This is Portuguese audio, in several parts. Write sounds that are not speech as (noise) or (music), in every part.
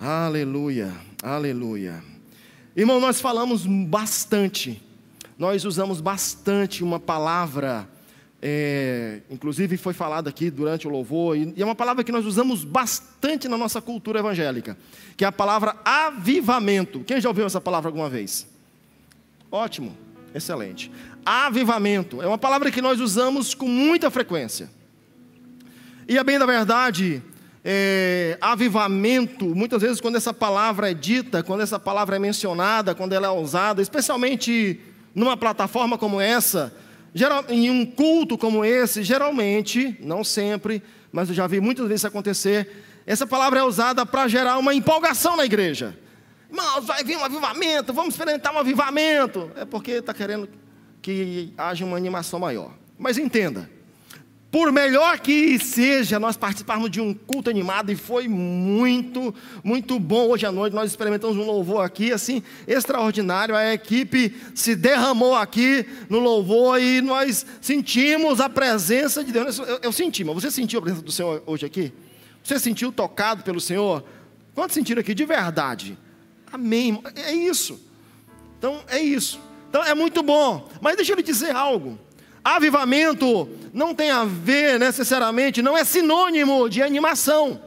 Aleluia, aleluia. Irmão, nós falamos bastante, nós usamos bastante uma palavra, é, inclusive foi falado aqui durante o louvor, e é uma palavra que nós usamos bastante na nossa cultura evangélica, que é a palavra avivamento. Quem já ouviu essa palavra alguma vez? Ótimo, excelente. Avivamento é uma palavra que nós usamos com muita frequência. E a bem da verdade, é, avivamento, muitas vezes quando essa palavra é dita, quando essa palavra é mencionada, quando ela é usada, especialmente numa plataforma como essa, geral, em um culto como esse, geralmente, não sempre, mas eu já vi muitas vezes acontecer, essa palavra é usada para gerar uma empolgação na igreja. Irmãos, vai vir um avivamento, vamos experimentar um avivamento. É porque está querendo que haja uma animação maior. Mas entenda, por melhor que seja, nós participarmos de um culto animado e foi muito, muito bom hoje à noite. Nós experimentamos um louvor aqui, assim, extraordinário. A equipe se derramou aqui no louvor e nós sentimos a presença de Deus. Eu, eu senti, mas você sentiu a presença do Senhor hoje aqui? Você sentiu tocado pelo Senhor? Quantos sentiram aqui de verdade? Amém. É isso. Então, é isso. Então, é muito bom. Mas deixa eu lhe dizer algo. Avivamento não tem a ver necessariamente, não é sinônimo de animação.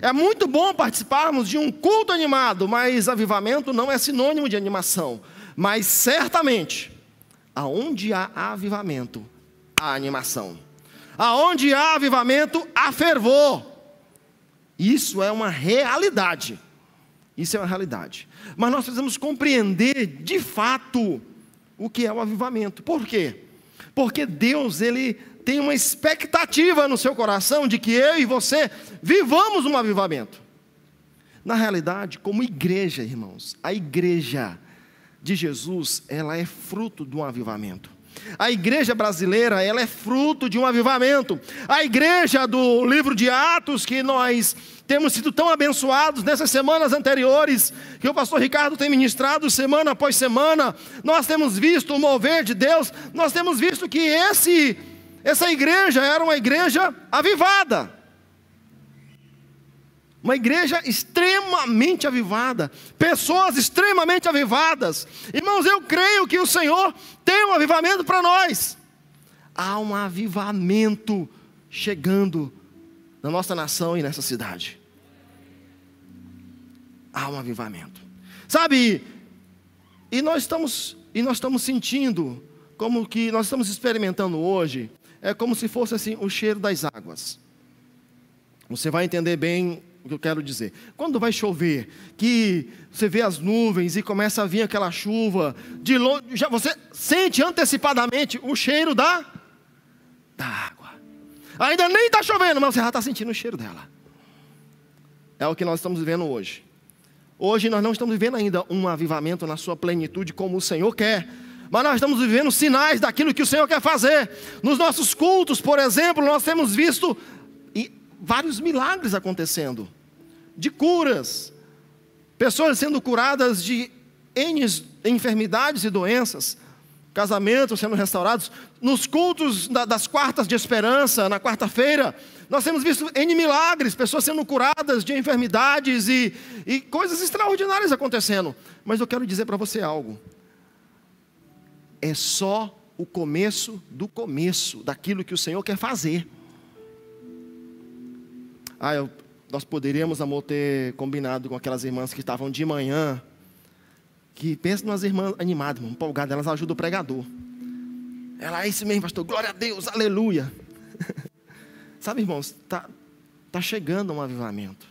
É muito bom participarmos de um culto animado, mas avivamento não é sinônimo de animação. Mas certamente, aonde há avivamento, há animação. Aonde há avivamento, há fervor. Isso é uma realidade. Isso é uma realidade. Mas nós precisamos compreender de fato o que é o avivamento. Por quê? Porque Deus, Ele tem uma expectativa no seu coração de que eu e você vivamos um avivamento. Na realidade, como igreja, irmãos, a igreja de Jesus, ela é fruto de um avivamento. A igreja brasileira, ela é fruto de um avivamento. A igreja do livro de Atos, que nós temos sido tão abençoados nessas semanas anteriores, que o pastor Ricardo tem ministrado semana após semana, nós temos visto o mover de Deus, nós temos visto que esse, essa igreja era uma igreja avivada. Uma igreja extremamente avivada, pessoas extremamente avivadas. Irmãos, eu creio que o Senhor tem um avivamento para nós. Há um avivamento chegando na nossa nação e nessa cidade. Há um avivamento. Sabe? E nós estamos e nós estamos sentindo como que nós estamos experimentando hoje, é como se fosse assim o cheiro das águas. Você vai entender bem o que eu quero dizer. Quando vai chover, que você vê as nuvens e começa a vir aquela chuva, de longe, já você sente antecipadamente o cheiro da, da água. Ainda nem está chovendo, mas você já está sentindo o cheiro dela. É o que nós estamos vivendo hoje. Hoje nós não estamos vivendo ainda um avivamento na sua plenitude como o Senhor quer. Mas nós estamos vivendo sinais daquilo que o Senhor quer fazer. Nos nossos cultos, por exemplo, nós temos visto vários milagres acontecendo de curas, pessoas sendo curadas de N enfermidades e doenças, casamentos sendo restaurados. Nos cultos das quartas de esperança, na quarta-feira, nós temos visto N milagres, pessoas sendo curadas de enfermidades e, e coisas extraordinárias acontecendo. Mas eu quero dizer para você algo. É só o começo do começo daquilo que o Senhor quer fazer. Ah, eu nós poderíamos, amor, ter combinado com aquelas irmãs que estavam de manhã, que pensa nas irmãs animadas, empolgadas, elas ajudam o pregador. Ela é isso mesmo, pastor, glória a Deus, aleluia. (laughs) Sabe, irmãos, está tá chegando um avivamento.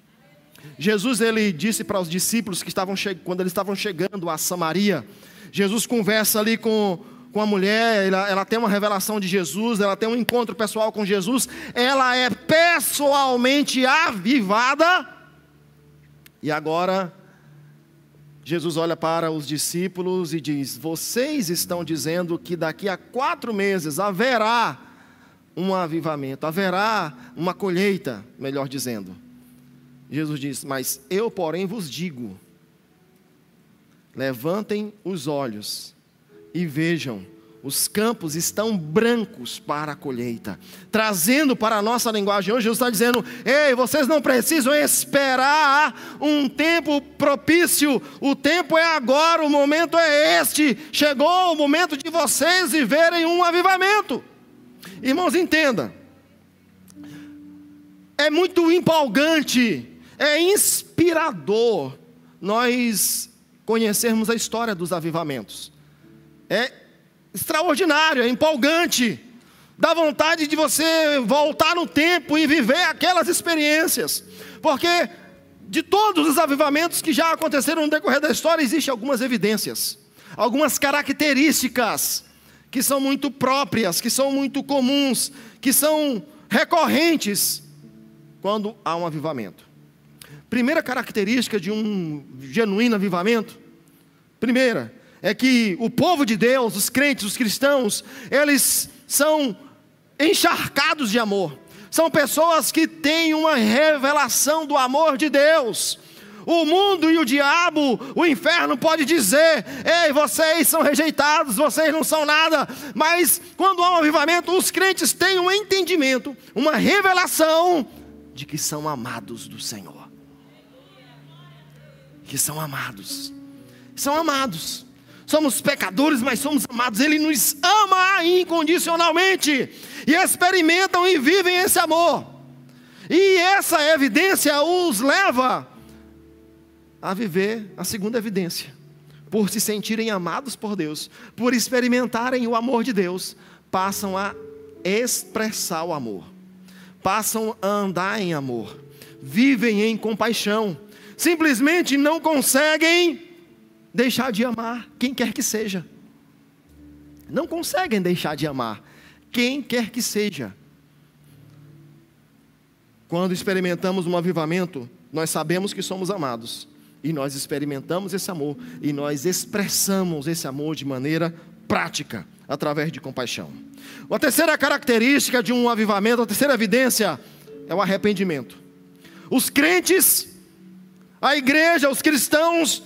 Jesus, ele disse para os discípulos que estavam quando eles estavam chegando a Samaria, Jesus conversa ali com com a mulher, ela, ela tem uma revelação de Jesus, ela tem um encontro pessoal com Jesus, ela é pessoalmente avivada. E agora, Jesus olha para os discípulos e diz: Vocês estão dizendo que daqui a quatro meses haverá um avivamento, haverá uma colheita, melhor dizendo. Jesus diz: Mas eu, porém, vos digo: levantem os olhos e vejam os campos estão brancos para a colheita. Trazendo para a nossa linguagem hoje, Jesus está dizendo: ei, vocês não precisam esperar um tempo propício, o tempo é agora, o momento é este. Chegou o momento de vocês viverem um avivamento. Irmãos, entenda, é muito empolgante, é inspirador nós conhecermos a história dos avivamentos. É extraordinário, é empolgante. Dá vontade de você voltar no tempo e viver aquelas experiências. Porque de todos os avivamentos que já aconteceram no decorrer da história, existem algumas evidências, algumas características que são muito próprias, que são muito comuns, que são recorrentes quando há um avivamento. Primeira característica de um genuíno avivamento, primeira, é que o povo de Deus, os crentes, os cristãos, eles são encharcados de amor. São pessoas que têm uma revelação do amor de Deus. O mundo e o diabo, o inferno pode dizer: "Ei, vocês são rejeitados, vocês não são nada". Mas quando há um avivamento, os crentes têm um entendimento, uma revelação de que são amados do Senhor. Que são amados. São amados somos pecadores, mas somos amados. Ele nos ama incondicionalmente e experimentam e vivem esse amor. E essa evidência os leva a viver a segunda evidência. Por se sentirem amados por Deus, por experimentarem o amor de Deus, passam a expressar o amor, passam a andar em amor, vivem em compaixão, simplesmente não conseguem deixar de amar quem quer que seja. Não conseguem deixar de amar quem quer que seja. Quando experimentamos um avivamento, nós sabemos que somos amados. E nós experimentamos esse amor. E nós expressamos esse amor de maneira prática, através de compaixão. A terceira característica de um avivamento, a terceira evidência, é o arrependimento. Os crentes, a igreja, os cristãos,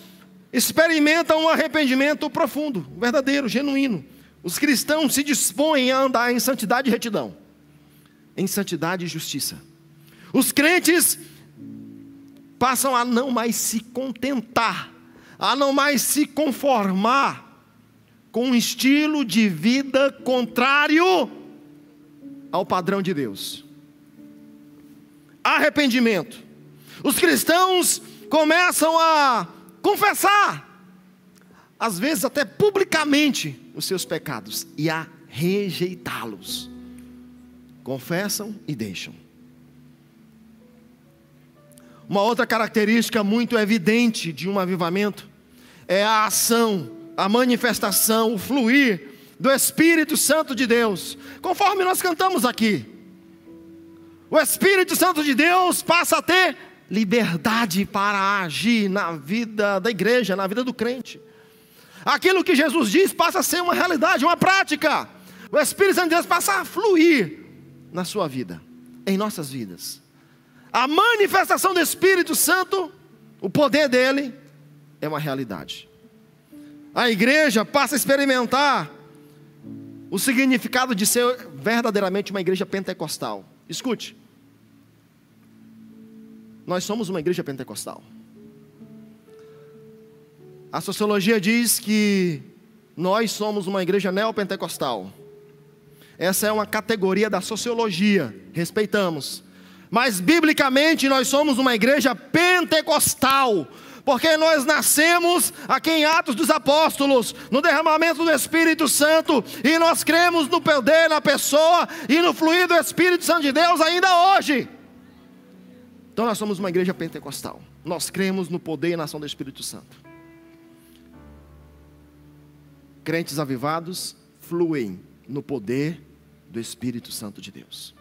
experimentam um arrependimento profundo, verdadeiro, genuíno. Os cristãos se dispõem a andar em santidade e retidão, em santidade e justiça. Os crentes passam a não mais se contentar, a não mais se conformar com um estilo de vida contrário ao padrão de Deus. Arrependimento. Os cristãos começam a confessar, às vezes até publicamente, os seus pecados e a rejeitá-los. Confessam e deixam. Uma outra característica muito evidente de um avivamento é a ação, a manifestação, o fluir do Espírito Santo de Deus, conforme nós cantamos aqui. O Espírito Santo de Deus passa a ter liberdade para agir na vida da igreja, na vida do crente. Aquilo que Jesus diz passa a ser uma realidade, uma prática. O Espírito Santo de Deus passa a fluir na sua vida, em nossas vidas. A manifestação do Espírito Santo, o poder dele, é uma realidade. A igreja passa a experimentar o significado de ser verdadeiramente uma igreja pentecostal. Escute, nós somos uma igreja pentecostal. A sociologia diz que nós somos uma igreja neopentecostal. Essa é uma categoria da sociologia, respeitamos. Mas biblicamente nós somos uma igreja pentecostal, porque nós nascemos aqui em Atos dos Apóstolos, no derramamento do Espírito Santo, e nós cremos no poder, na pessoa e no fluir do Espírito Santo de Deus ainda hoje. Então nós somos uma igreja pentecostal. Nós cremos no poder e na ação do Espírito Santo. Crentes avivados fluem no poder do Espírito Santo de Deus.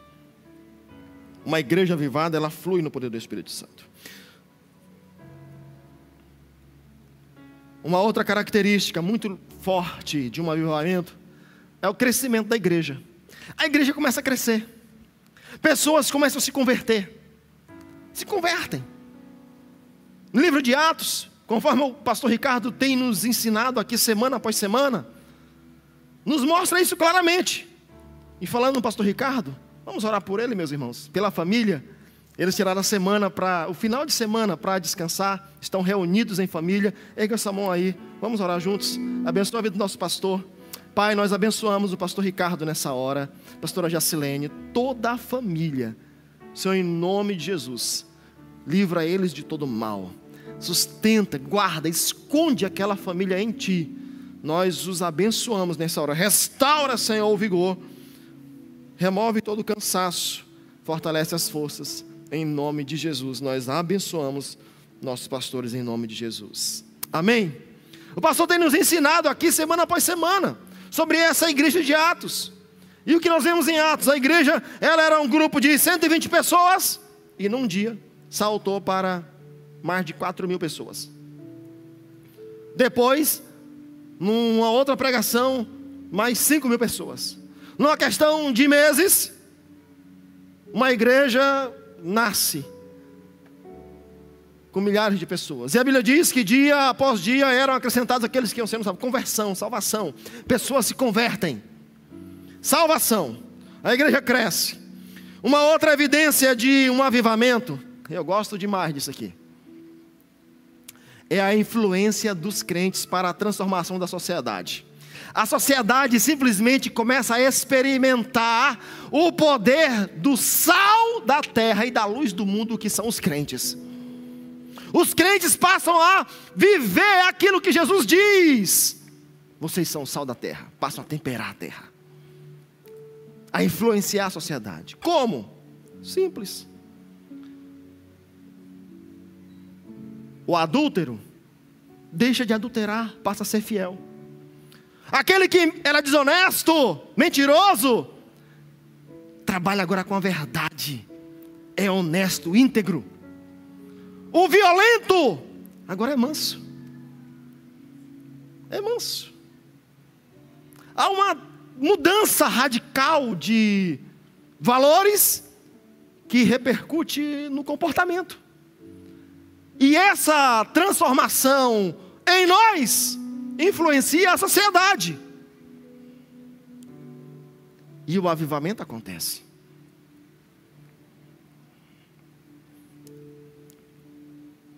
Uma igreja avivada, ela flui no poder do Espírito Santo. Uma outra característica muito forte de um avivamento é o crescimento da igreja. A igreja começa a crescer. Pessoas começam a se converter se convertem. No livro de Atos, conforme o pastor Ricardo tem nos ensinado aqui semana após semana, nos mostra isso claramente. E falando no pastor Ricardo, vamos orar por ele, meus irmãos, pela família. Eles tiraram a semana para o final de semana para descansar, estão reunidos em família. Erga essa mão aí, vamos orar juntos. Abençoa a vida do nosso pastor. Pai, nós abençoamos o pastor Ricardo nessa hora, pastora Jacilene, toda a família. Senhor, em nome de Jesus, livra eles de todo mal. Sustenta, guarda, esconde aquela família em ti. Nós os abençoamos nessa hora. Restaura, Senhor, o vigor. Remove todo o cansaço. Fortalece as forças. Em nome de Jesus, nós abençoamos nossos pastores em nome de Jesus. Amém? O pastor tem nos ensinado aqui semana após semana sobre essa igreja de Atos. E o que nós vemos em Atos? A igreja, ela era um grupo de 120 pessoas e num dia saltou para mais de 4 mil pessoas. Depois, numa outra pregação, mais 5 mil pessoas. Numa questão de meses, uma igreja nasce com milhares de pessoas. E a Bíblia diz que dia após dia eram acrescentados aqueles que iam sendo salvos. Conversão, salvação. Pessoas se convertem. Salvação. A igreja cresce. Uma outra evidência de um avivamento. Eu gosto demais disso aqui. É a influência dos crentes para a transformação da sociedade. A sociedade simplesmente começa a experimentar o poder do sal da terra e da luz do mundo que são os crentes. Os crentes passam a viver aquilo que Jesus diz. Vocês são o sal da terra, passam a temperar a terra, a influenciar a sociedade. Como? Simples. O adúltero deixa de adulterar, passa a ser fiel. Aquele que era desonesto, mentiroso, trabalha agora com a verdade, é honesto, íntegro. O violento agora é manso. É manso. Há uma mudança radical de valores que repercute no comportamento. E essa transformação em nós influencia a sociedade. E o avivamento acontece.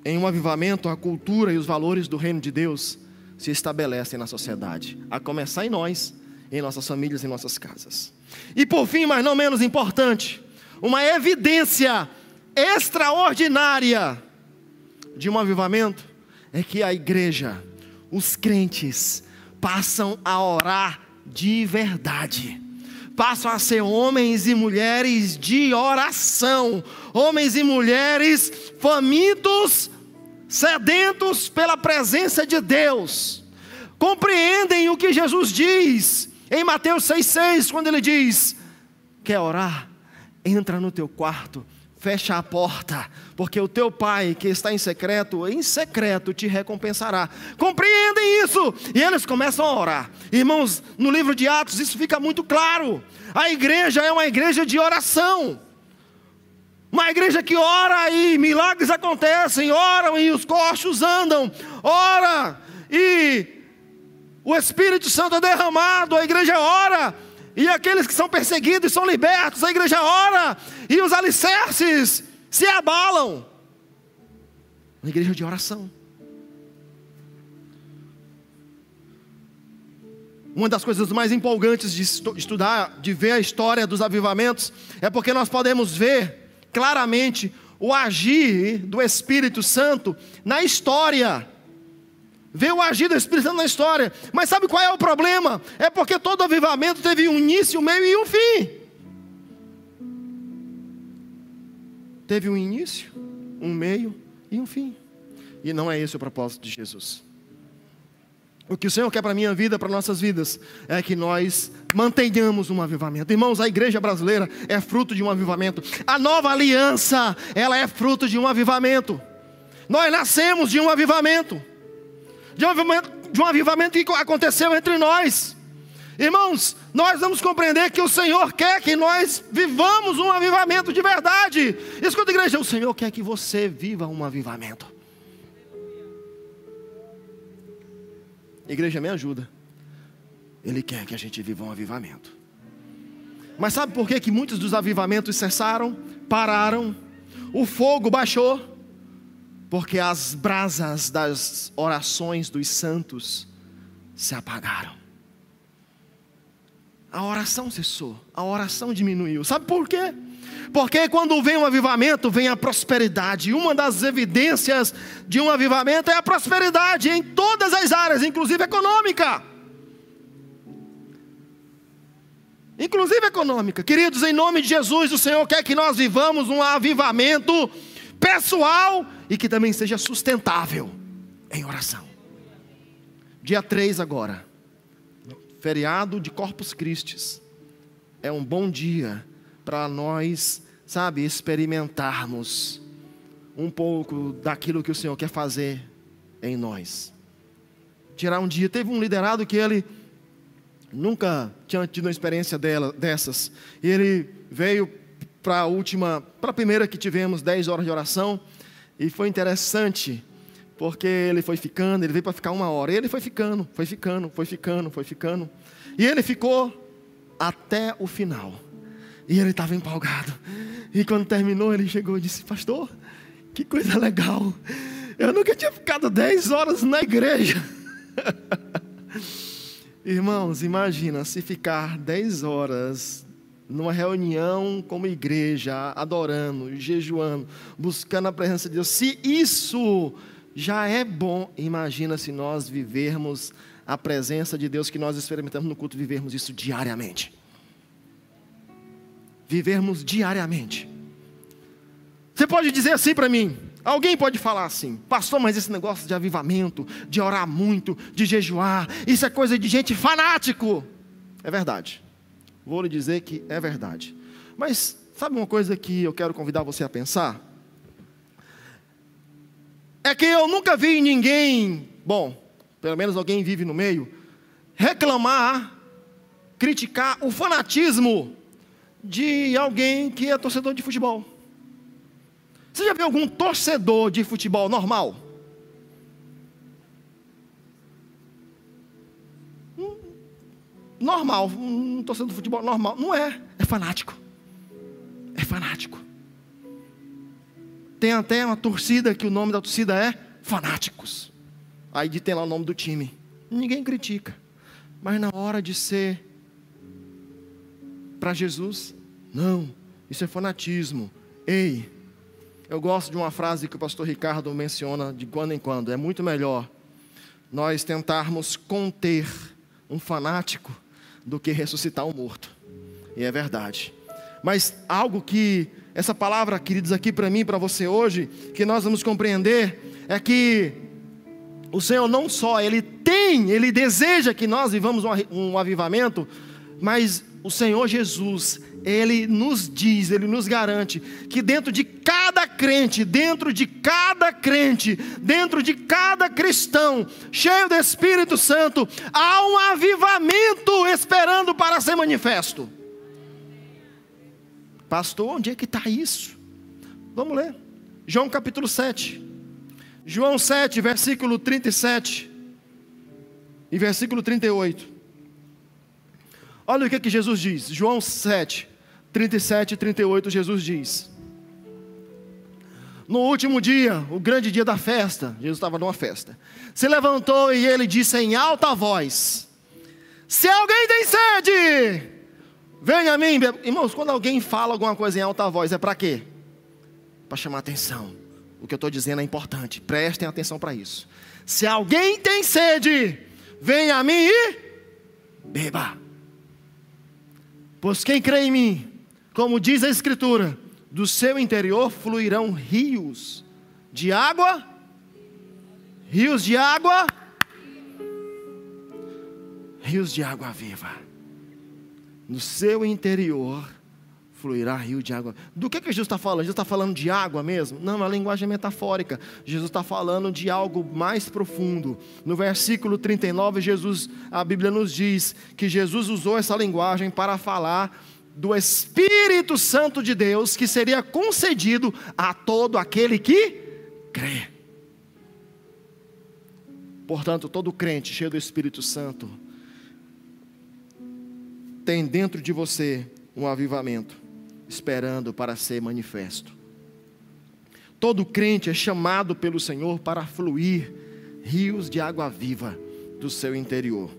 Em um avivamento, a cultura e os valores do reino de Deus se estabelecem na sociedade, a começar em nós, em nossas famílias, em nossas casas. E por fim, mas não menos importante, uma evidência extraordinária de um avivamento é que a igreja os crentes passam a orar de verdade. Passam a ser homens e mulheres de oração, homens e mulheres famintos, sedentos pela presença de Deus. Compreendem o que Jesus diz em Mateus 6,6, quando ele diz: Quer orar? Entra no teu quarto fecha a porta, porque o teu pai que está em secreto, em secreto te recompensará. Compreendem isso? E eles começam a orar. Irmãos, no livro de Atos isso fica muito claro. A igreja é uma igreja de oração. Uma igreja que ora e milagres acontecem, oram e os coxos andam, ora e o Espírito Santo é derramado, a igreja ora e aqueles que são perseguidos são libertos, a igreja ora, e os alicerces se abalam. Uma igreja de oração. Uma das coisas mais empolgantes de estudar, de ver a história dos avivamentos, é porque nós podemos ver claramente o agir do Espírito Santo na história Vê o agir do Espírito Santo na história. Mas sabe qual é o problema? É porque todo avivamento teve um início, um meio e um fim. Teve um início, um meio e um fim. E não é esse o propósito de Jesus. O que o Senhor quer para a minha vida, para nossas vidas, é que nós mantenhamos um avivamento. Irmãos, a igreja brasileira é fruto de um avivamento. A nova aliança, ela é fruto de um avivamento. Nós nascemos de um avivamento de um avivamento, de um avivamento que aconteceu entre nós. Irmãos, nós vamos compreender que o Senhor quer que nós vivamos um avivamento de verdade. Escuta, igreja, o Senhor quer que você viva um avivamento. Igreja, me ajuda. Ele quer que a gente viva um avivamento. Mas sabe por que, que muitos dos avivamentos cessaram, pararam, o fogo baixou? Porque as brasas das orações dos santos se apagaram. A oração cessou, a oração diminuiu. Sabe por quê? Porque quando vem um avivamento, vem a prosperidade. E uma das evidências de um avivamento é a prosperidade em todas as áreas, inclusive econômica. Inclusive econômica. Queridos, em nome de Jesus, o Senhor quer que nós vivamos um avivamento pessoal e que também seja sustentável em oração. Dia 3 agora, feriado de Corpus Christi. É um bom dia para nós, sabe, experimentarmos um pouco daquilo que o Senhor quer fazer em nós. Tirar um dia, teve um liderado que ele nunca tinha tido uma experiência dela, dessas, e ele veio para a última, para a primeira que tivemos, 10 horas de oração, e foi interessante, porque ele foi ficando, ele veio para ficar uma hora, e ele foi ficando, foi ficando, foi ficando, foi ficando, e ele ficou até o final. E ele estava empolgado. E quando terminou, ele chegou e disse: Pastor, que coisa legal. Eu nunca tinha ficado 10 horas na igreja. (laughs) Irmãos, imagina se ficar 10 horas numa reunião como igreja, adorando, jejuando, buscando a presença de Deus. Se isso já é bom, imagina se nós vivermos a presença de Deus que nós experimentamos no culto, vivermos isso diariamente vivermos diariamente. Você pode dizer assim para mim, alguém pode falar assim, pastor, mas esse negócio de avivamento, de orar muito, de jejuar, isso é coisa de gente fanático. É verdade. Vou lhe dizer que é verdade. Mas sabe uma coisa que eu quero convidar você a pensar? É que eu nunca vi ninguém, bom, pelo menos alguém vive no meio, reclamar, criticar o fanatismo de alguém que é torcedor de futebol. Você já viu algum torcedor de futebol normal? Normal, um torcedor de futebol normal. Não é, é fanático. É fanático. Tem até uma torcida que o nome da torcida é Fanáticos. Aí ter lá o nome do time. Ninguém critica. Mas na hora de ser para Jesus. Não, isso é fanatismo. Ei, eu gosto de uma frase que o pastor Ricardo menciona de quando em quando. É muito melhor nós tentarmos conter um fanático do que ressuscitar um morto. E é verdade. Mas algo que essa palavra, queridos, aqui para mim para você hoje, que nós vamos compreender é que o Senhor não só ele tem, ele deseja que nós vivamos um avivamento, mas o Senhor Jesus, Ele nos diz, Ele nos garante que dentro de cada crente, dentro de cada crente, dentro de cada cristão, cheio do Espírito Santo, há um avivamento esperando para ser manifesto. Pastor, onde é que está isso? Vamos ler. João capítulo 7. João 7, versículo 37 e versículo 38. Olha o que, que Jesus diz, João 7, 37 e 38, Jesus diz: No último dia, o grande dia da festa, Jesus estava numa festa, se levantou e ele disse em alta voz: Se alguém tem sede, venha a mim. Irmãos, quando alguém fala alguma coisa em alta voz, é para quê? Para chamar atenção. O que eu estou dizendo é importante, prestem atenção para isso. Se alguém tem sede, venha a mim e beba. Pois quem crê em mim, como diz a Escritura, do seu interior fluirão rios de água, rios de água, rios de água viva. No seu interior fluirá rio de água. Do que, que Jesus está falando? Jesus está falando de água mesmo? Não, é uma linguagem metafórica. Jesus está falando de algo mais profundo. No versículo 39, Jesus, a Bíblia nos diz que Jesus usou essa linguagem para falar do Espírito Santo de Deus que seria concedido a todo aquele que crê. Portanto, todo crente cheio do Espírito Santo tem dentro de você um avivamento, esperando para ser manifesto. Todo crente é chamado pelo Senhor para fluir rios de água viva do seu interior.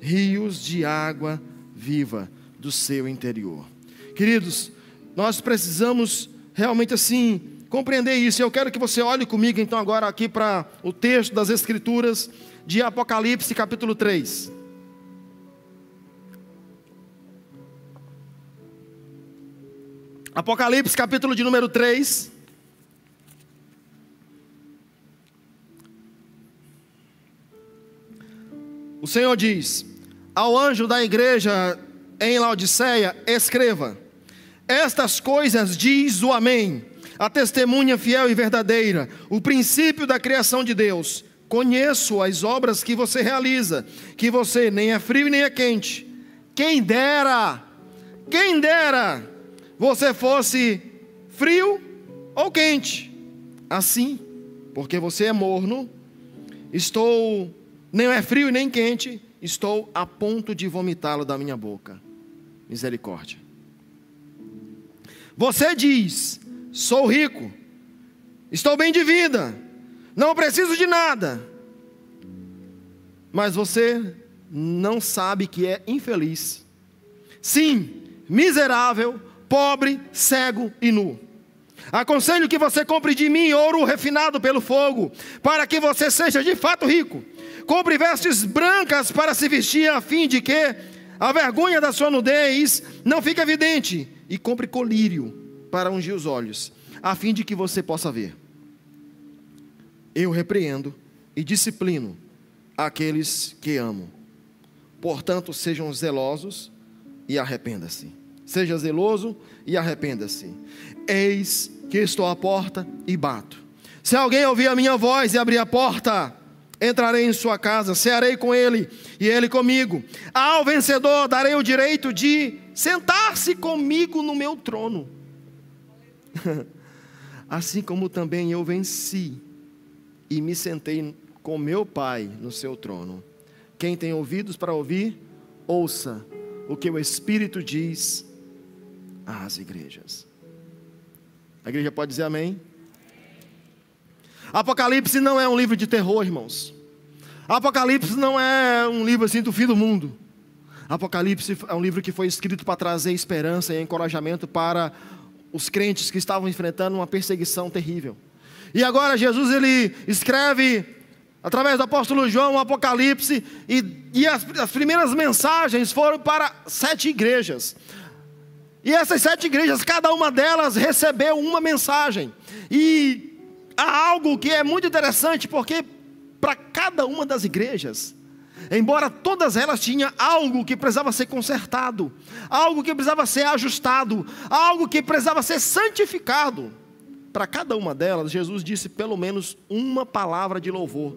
Rios de água viva do seu interior. Queridos, nós precisamos realmente assim compreender isso. Eu quero que você olhe comigo então agora aqui para o texto das Escrituras de Apocalipse, capítulo 3. Apocalipse, capítulo de número 3. O Senhor diz: Ao anjo da igreja em Laodiceia, escreva: Estas coisas diz o Amém, a testemunha fiel e verdadeira, o princípio da criação de Deus. Conheço as obras que você realiza, que você nem é frio nem é quente. Quem dera, quem dera você fosse frio ou quente. Assim, porque você é morno, estou nem é frio nem quente, estou a ponto de vomitá-lo da minha boca. Misericórdia. Você diz: sou rico, estou bem de vida, não preciso de nada. Mas você não sabe que é infeliz. Sim, miserável, pobre, cego e nu. Aconselho que você compre de mim ouro refinado pelo fogo, para que você seja de fato rico. Compre vestes brancas para se vestir, a fim de que a vergonha da sua nudez não fique evidente. E compre colírio para ungir os olhos, a fim de que você possa ver. Eu repreendo e disciplino aqueles que amo. Portanto, sejam zelosos e arrependa-se. Seja zeloso e arrependa-se. Eis que estou à porta e bato. Se alguém ouvir a minha voz e abrir a porta, entrarei em sua casa, cearei com ele e ele comigo. Ao vencedor darei o direito de sentar-se comigo no meu trono. (laughs) assim como também eu venci e me sentei com meu Pai no seu trono. Quem tem ouvidos para ouvir, ouça o que o Espírito diz às igrejas. A igreja pode dizer amém? Apocalipse não é um livro de terror, irmãos. Apocalipse não é um livro assim do fim do mundo. Apocalipse é um livro que foi escrito para trazer esperança e encorajamento para os crentes que estavam enfrentando uma perseguição terrível. E agora Jesus ele escreve através do apóstolo João o Apocalipse e, e as, as primeiras mensagens foram para sete igrejas. E essas sete igrejas, cada uma delas recebeu uma mensagem. E há algo que é muito interessante, porque para cada uma das igrejas, embora todas elas tinham algo que precisava ser consertado, algo que precisava ser ajustado, algo que precisava ser santificado, para cada uma delas, Jesus disse pelo menos uma palavra de louvor.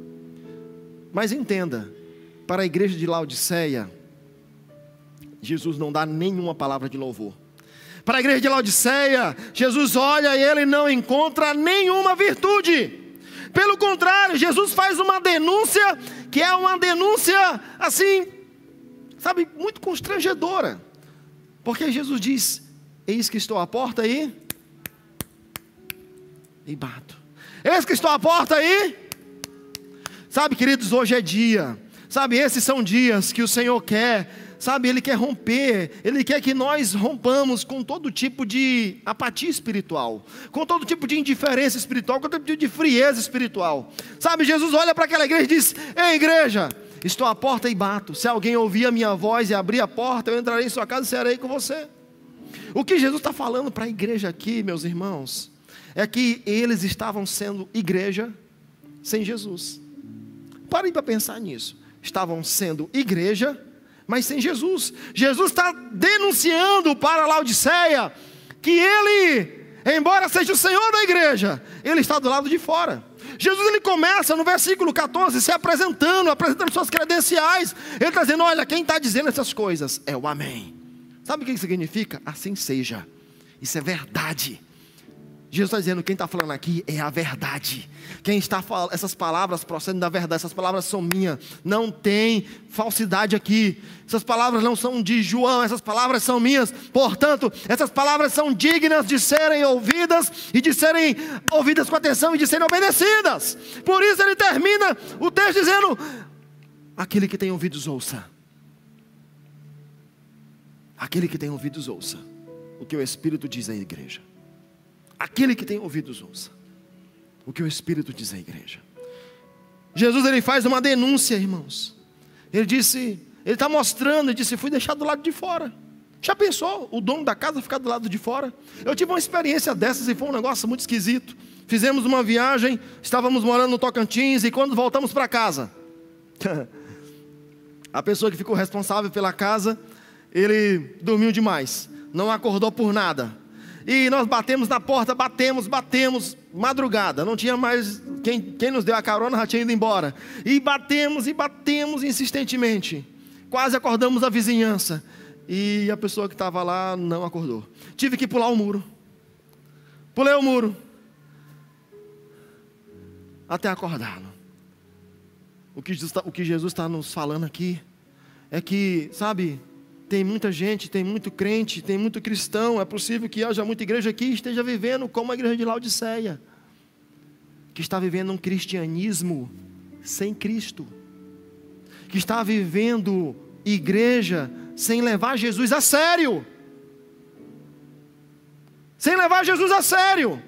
Mas entenda, para a igreja de Laodiceia, Jesus não dá nenhuma palavra de louvor. Para a igreja de Laodiceia, Jesus olha e ele não encontra nenhuma virtude. Pelo contrário, Jesus faz uma denúncia que é uma denúncia assim, sabe, muito constrangedora. Porque Jesus diz: Eis que estou à porta aí e bato. Eis que estou à porta aí. Sabe, queridos, hoje é dia. Sabe, esses são dias que o Senhor quer sabe, Ele quer romper, Ele quer que nós rompamos com todo tipo de apatia espiritual, com todo tipo de indiferença espiritual, com todo tipo de frieza espiritual. Sabe, Jesus olha para aquela igreja e diz: Ei, igreja, estou à porta e bato. Se alguém ouvir a minha voz e abrir a porta, eu entrarei em sua casa e serei com você. O que Jesus está falando para a igreja aqui, meus irmãos, é que eles estavam sendo igreja sem Jesus. Parem para pensar nisso. Estavam sendo igreja mas sem Jesus. Jesus está denunciando para Laodiceia que ele, embora seja o Senhor da igreja, ele está do lado de fora. Jesus ele começa no versículo 14 se apresentando, apresentando suas credenciais. Ele está dizendo: Olha, quem está dizendo essas coisas é o Amém. Sabe o que significa? Assim seja. Isso é verdade. Jesus está dizendo: quem está falando aqui é a verdade. Quem está falando, essas palavras procedem da verdade, essas palavras são minhas. Não tem falsidade aqui. Essas palavras não são de João, essas palavras são minhas. Portanto, essas palavras são dignas de serem ouvidas e de serem ouvidas com atenção e de serem obedecidas. Por isso ele termina o texto dizendo: Aquele que tem ouvidos, ouça. Aquele que tem ouvidos, ouça o que o Espírito diz à igreja. Aquele que tem ouvidos, ouça o que o Espírito diz à igreja. Jesus ele faz uma denúncia, irmãos. Ele disse, ele está mostrando, ele disse: fui deixado do lado de fora. Já pensou o dono da casa ficar do lado de fora? Eu tive uma experiência dessas e foi um negócio muito esquisito. Fizemos uma viagem, estávamos morando no Tocantins e quando voltamos para casa, (laughs) a pessoa que ficou responsável pela casa, ele dormiu demais, não acordou por nada. E nós batemos na porta, batemos, batemos, madrugada, não tinha mais. Quem, quem nos deu a carona já tinha ido embora. E batemos e batemos insistentemente. Quase acordamos a vizinhança. E a pessoa que estava lá não acordou. Tive que pular o muro. Pulei o muro. Até acordar. O que Jesus está tá nos falando aqui é que, sabe, tem muita gente, tem muito crente, tem muito cristão. É possível que haja muita igreja aqui esteja vivendo como a igreja de Laodiceia, que está vivendo um cristianismo sem Cristo, que está vivendo igreja sem levar Jesus a sério, sem levar Jesus a sério,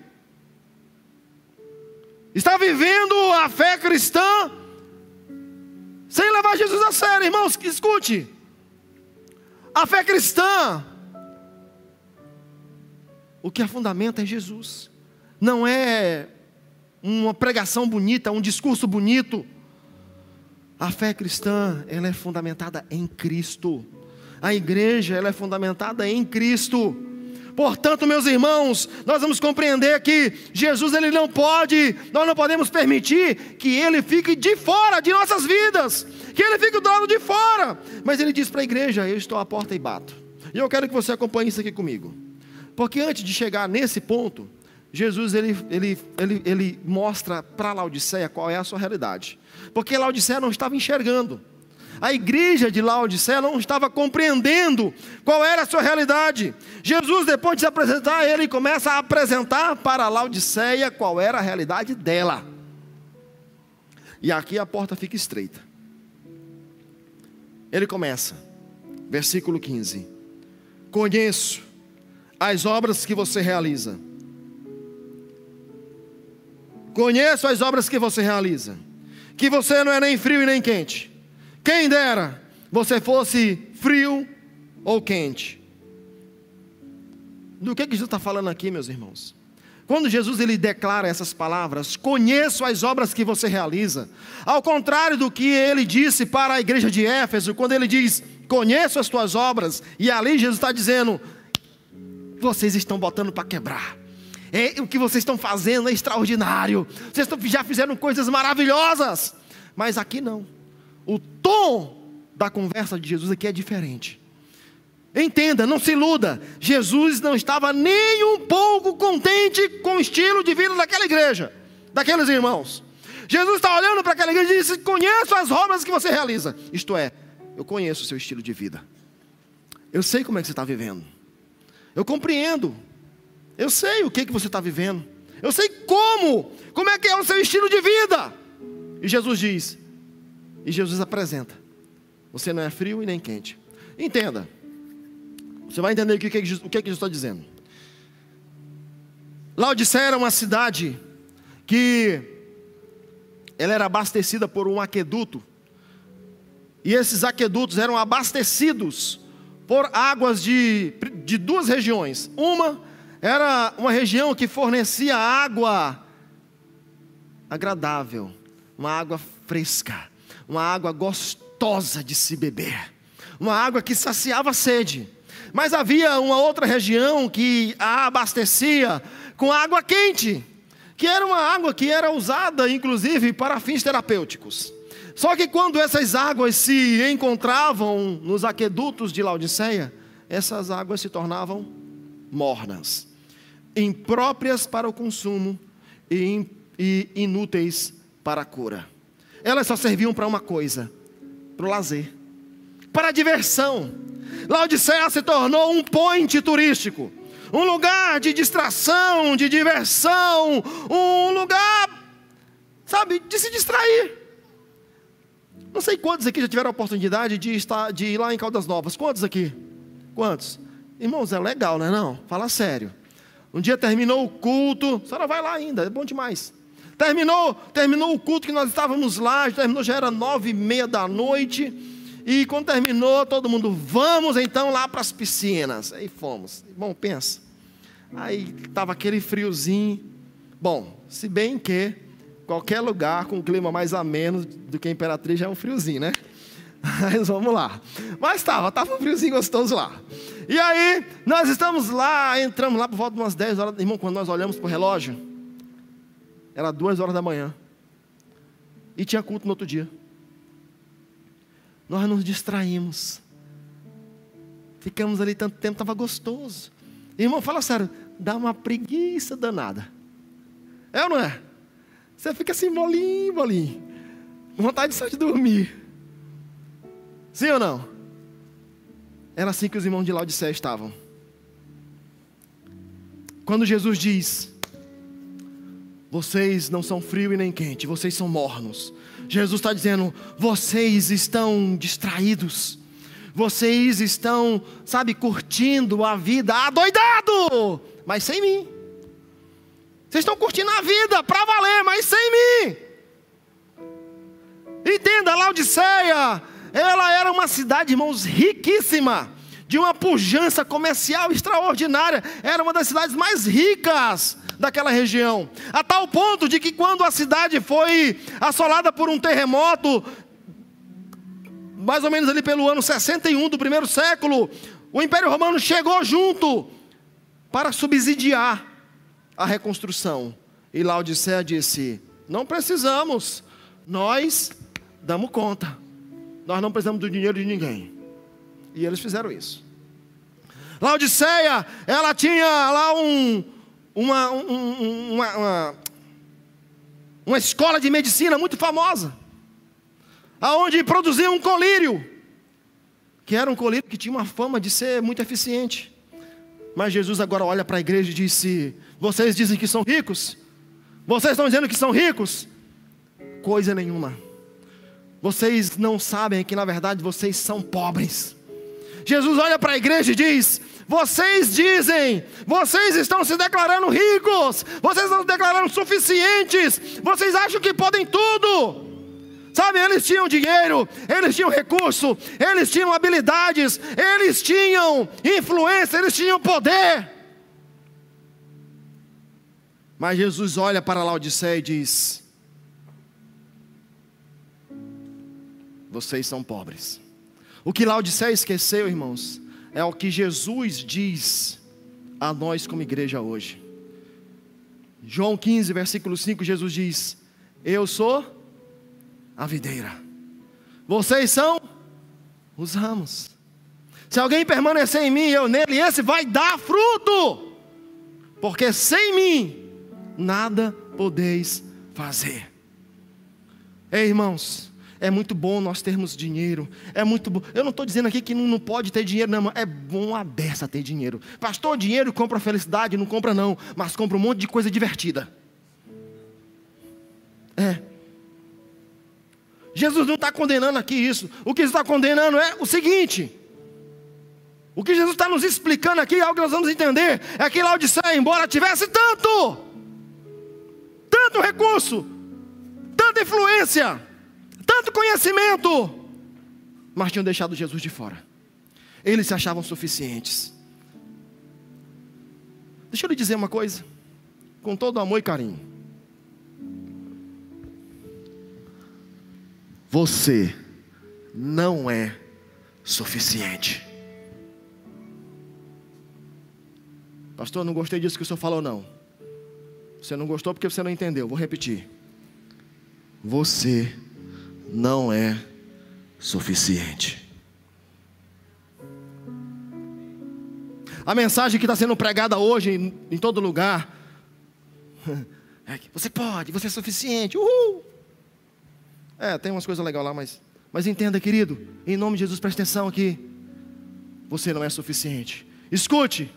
está vivendo a fé cristã sem levar Jesus a sério, irmãos, escute. A fé cristã, o que a fundamenta é Jesus, não é uma pregação bonita, um discurso bonito. A fé cristã, ela é fundamentada em Cristo. A igreja, ela é fundamentada em Cristo. Portanto, meus irmãos, nós vamos compreender que Jesus ele não pode, nós não podemos permitir que ele fique de fora de nossas vidas que ele fique do lado de fora. Mas ele diz para a igreja: Eu estou à porta e bato. E eu quero que você acompanhe isso aqui comigo. Porque antes de chegar nesse ponto, Jesus ele, ele, ele, ele mostra para Laodiceia qual é a sua realidade. Porque Laodiceia não estava enxergando. A igreja de Laodiceia não estava compreendendo qual era a sua realidade. Jesus, depois de se apresentar, ele começa a apresentar para Laodiceia qual era a realidade dela. E aqui a porta fica estreita. Ele começa, versículo 15: Conheço as obras que você realiza. Conheço as obras que você realiza. Que você não é nem frio e nem quente. Quem dera você fosse frio ou quente. Do que, que Jesus está falando aqui, meus irmãos? Quando Jesus ele declara essas palavras, conheço as obras que você realiza, ao contrário do que ele disse para a igreja de Éfeso, quando ele diz, conheço as tuas obras, e ali Jesus está dizendo, vocês estão botando para quebrar. É, o que vocês estão fazendo é extraordinário. Vocês já fizeram coisas maravilhosas. Mas aqui não. O tom da conversa de Jesus aqui é diferente. Entenda, não se iluda. Jesus não estava nem um pouco contente com o estilo de vida daquela igreja, daqueles irmãos. Jesus está olhando para aquela igreja e disse: Conheço as obras que você realiza. Isto é, eu conheço o seu estilo de vida. Eu sei como é que você está vivendo. Eu compreendo. Eu sei o que, que você está vivendo. Eu sei como. Como é que é o seu estilo de vida. E Jesus diz. E Jesus apresenta. Você não é frio e nem quente. Entenda. Você vai entender o que, que, o que Jesus está dizendo. Laodiceia era uma cidade que ela era abastecida por um aqueduto. E esses aquedutos eram abastecidos por águas de, de duas regiões. Uma era uma região que fornecia água agradável, uma água fresca, uma água gostosa de se beber, uma água que saciava a sede. Mas havia uma outra região que a abastecia com água quente, que era uma água que era usada inclusive para fins terapêuticos. Só que quando essas águas se encontravam nos aquedutos de Laodiceia, essas águas se tornavam mornas. impróprias para o consumo e, inúteis para a cura. Elas só serviam para uma coisa: para o lazer, para diversão. Laodiceia se tornou um point turístico, um lugar de distração, de diversão, um lugar, sabe, de se distrair. Não sei quantos aqui já tiveram a oportunidade de, estar, de ir lá em Caldas Novas. Quantos aqui? Quantos? Irmãos, é legal, não é não? Fala sério. Um dia terminou o culto, a senhora vai lá ainda, é bom demais. Terminou, terminou o culto que nós estávamos lá, terminou, já era nove e meia da noite. E quando terminou, todo mundo, vamos então lá para as piscinas. Aí fomos. Bom, pensa. Aí estava aquele friozinho. Bom, se bem que qualquer lugar com clima mais ameno do que a Imperatriz já é um friozinho, né? (laughs) Mas vamos lá. Mas estava, estava um friozinho gostoso lá. E aí, nós estamos lá, entramos lá por volta de umas 10 horas. Irmão, quando nós olhamos para o relógio, era 2 horas da manhã. E tinha culto no outro dia. Nós nos distraímos. Ficamos ali tanto tempo, estava gostoso. Irmão, fala sério, dá uma preguiça danada. É ou não é? Você fica assim, molinho, molinho. Vontade só de dormir. Sim ou não? Era assim que os irmãos de Laodicea estavam. Quando Jesus diz: Vocês não são frio e nem quente, vocês são mornos. Jesus está dizendo: Vocês estão distraídos. Vocês estão, sabe, curtindo a vida adoidado, mas sem mim. Vocês estão curtindo a vida para valer, mas sem mim. Entenda, Laodiceia ela era uma cidade, irmãos, riquíssima, de uma pujança comercial extraordinária. Era uma das cidades mais ricas daquela região. A tal ponto de que quando a cidade foi assolada por um terremoto, mais ou menos ali pelo ano 61 do primeiro século, o Império Romano chegou junto para subsidiar a reconstrução. E Laodicea disse: Não precisamos, nós damos conta. Nós não precisamos do dinheiro de ninguém. E eles fizeram isso. Laodiceia, ela tinha lá um, uma, um, uma, uma, uma escola de medicina muito famosa, aonde produzia um colírio, que era um colírio que tinha uma fama de ser muito eficiente. Mas Jesus agora olha para a igreja e disse: Vocês dizem que são ricos? Vocês estão dizendo que são ricos? Coisa nenhuma. Vocês não sabem que na verdade vocês são pobres. Jesus olha para a igreja e diz: Vocês dizem, vocês estão se declarando ricos, vocês estão se declarando suficientes, vocês acham que podem tudo. Sabe, eles tinham dinheiro, eles tinham recurso, eles tinham habilidades, eles tinham influência, eles tinham poder. Mas Jesus olha para Laodiceia e diz: vocês são pobres. O que Laodicea esqueceu, irmãos, é o que Jesus diz a nós como igreja hoje. João 15, versículo 5, Jesus diz: Eu sou a videira, vocês são os ramos. Se alguém permanecer em mim e eu nele, esse vai dar fruto, porque sem mim nada podeis fazer. Ei, irmãos, é muito bom nós termos dinheiro. É muito bom. Eu não estou dizendo aqui que não, não, pode ter dinheiro, não. É bom a beça ter dinheiro. Pastor, dinheiro compra felicidade? Não compra, não. Mas compra um monte de coisa divertida. É. Jesus não está condenando aqui isso. O que está condenando é o seguinte. O que Jesus está nos explicando aqui, algo que nós vamos entender, é que Laodiceia, embora tivesse tanto, tanto recurso, tanta influência, tanto conhecimento, mas tinham deixado Jesus de fora. Eles se achavam suficientes. Deixa eu lhe dizer uma coisa, com todo amor e carinho. Você não é suficiente. Pastor, não gostei disso que o senhor falou, não. Você não gostou porque você não entendeu. Vou repetir. Você não é suficiente. a mensagem que está sendo pregada hoje em, em todo lugar. (laughs) É você pode, você é suficiente, uhul! É, tem umas coisas legais lá, mas, mas entenda, querido, em nome de Jesus, preste atenção aqui. Você não é suficiente. Escute,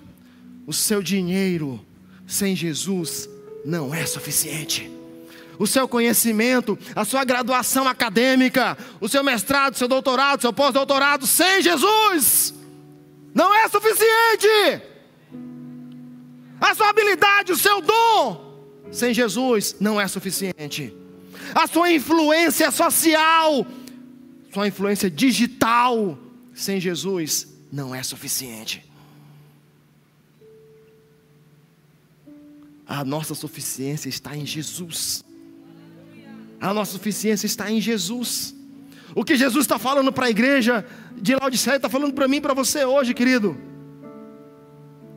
o seu dinheiro sem Jesus não é suficiente o seu conhecimento, a sua graduação acadêmica, o seu mestrado, seu doutorado, seu pós-doutorado, sem Jesus, não é suficiente. A sua habilidade, o seu dom, sem Jesus, não é suficiente. A sua influência social, sua influência digital, sem Jesus, não é suficiente. A nossa suficiência está em Jesus. A nossa suficiência está em Jesus. O que Jesus está falando para a igreja de Laodiceia, está falando para mim e para você hoje, querido.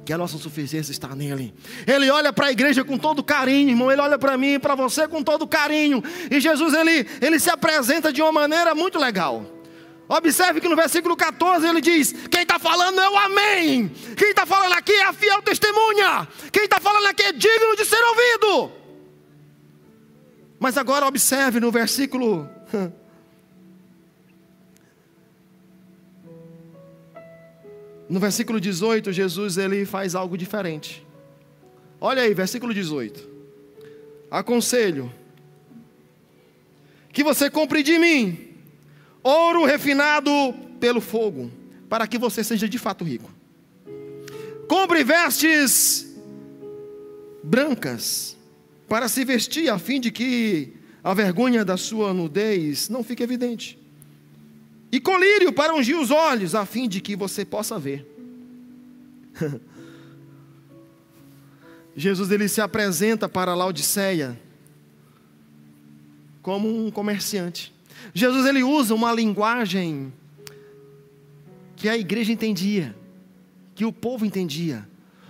Que a nossa suficiência está nele. Ele olha para a igreja com todo carinho, irmão. Ele olha para mim e para você com todo carinho. E Jesus, ele, ele se apresenta de uma maneira muito legal. Observe que no versículo 14 ele diz: Quem está falando é o Amém. Quem está falando aqui é a fiel testemunha. Quem está falando aqui é digno de ser ouvido. Mas agora observe no versículo. (laughs) No versículo 18, Jesus ele faz algo diferente. Olha aí, versículo 18. Aconselho que você compre de mim ouro refinado pelo fogo, para que você seja de fato rico. Compre vestes brancas para se vestir, a fim de que a vergonha da sua nudez não fique evidente. E colírio para ungir os olhos, a fim de que você possa ver. (laughs) Jesus ele se apresenta para Laodiceia como um comerciante. Jesus ele usa uma linguagem que a igreja entendia, que o povo entendia,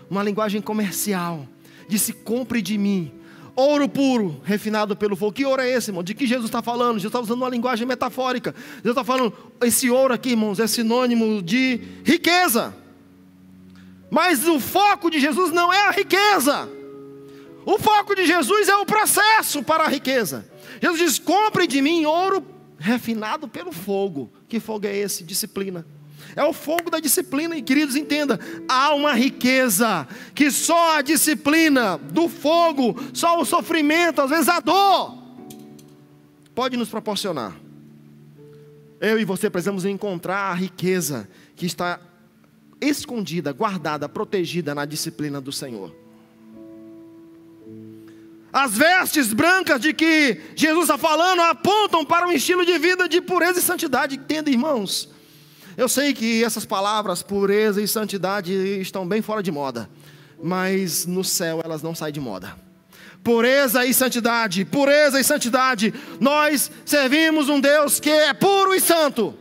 uma linguagem comercial. Disse: compre de mim Ouro puro, refinado pelo fogo. Que ouro é esse, irmão? De que Jesus está falando? Jesus está usando uma linguagem metafórica. Jesus está falando, esse ouro aqui, irmãos, é sinônimo de riqueza. Mas o foco de Jesus não é a riqueza. O foco de Jesus é o processo para a riqueza. Jesus diz: compre de mim ouro refinado pelo fogo. Que fogo é esse? Disciplina. É o fogo da disciplina, e queridos, entenda: há uma riqueza que só a disciplina do fogo, só o sofrimento, às vezes a dor, pode nos proporcionar. Eu e você precisamos encontrar a riqueza que está escondida, guardada, protegida na disciplina do Senhor. As vestes brancas de que Jesus está falando apontam para um estilo de vida de pureza e santidade. Entenda, irmãos, eu sei que essas palavras, pureza e santidade, estão bem fora de moda, mas no céu elas não saem de moda. Pureza e santidade, pureza e santidade. Nós servimos um Deus que é puro e santo.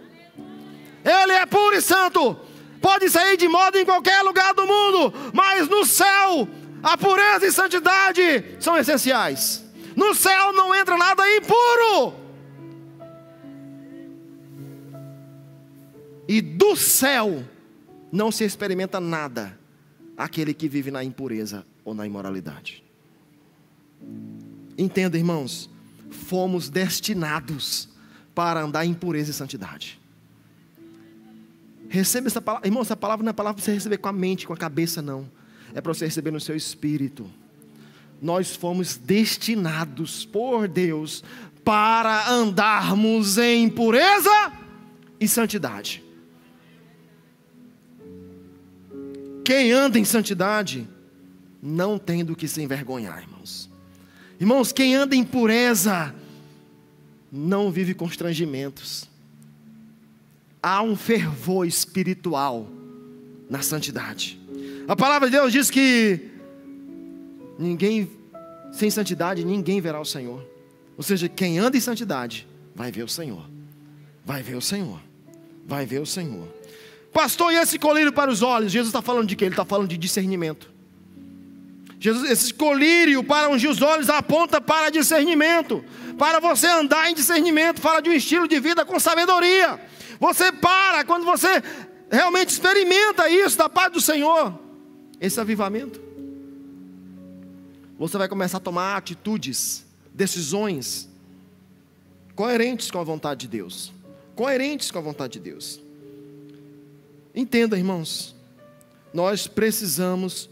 Ele é puro e santo. Pode sair de moda em qualquer lugar do mundo, mas no céu a pureza e santidade são essenciais. No céu não entra nada impuro. E do céu não se experimenta nada aquele que vive na impureza ou na imoralidade. Entenda, irmãos, fomos destinados para andar em pureza e santidade. Receba essa palavra, irmão, essa palavra não é palavra para você receber com a mente, com a cabeça, não. É para você receber no seu espírito. Nós fomos destinados por Deus para andarmos em pureza e santidade. Quem anda em santidade não tem do que se envergonhar, irmãos. Irmãos, quem anda em pureza não vive constrangimentos. Há um fervor espiritual na santidade. A palavra de Deus diz que ninguém sem santidade ninguém verá o Senhor. Ou seja, quem anda em santidade vai ver o Senhor. Vai ver o Senhor. Vai ver o Senhor. Pastor, e esse colírio para os olhos? Jesus está falando de quê? Ele está falando de discernimento. Jesus, esse colírio para ungir os olhos aponta para discernimento, para você andar em discernimento, fala de um estilo de vida com sabedoria. Você para quando você realmente experimenta isso da parte do Senhor. esse avivamento? Você vai começar a tomar atitudes, decisões coerentes com a vontade de Deus. Coerentes com a vontade de Deus. Entenda, irmãos, nós precisamos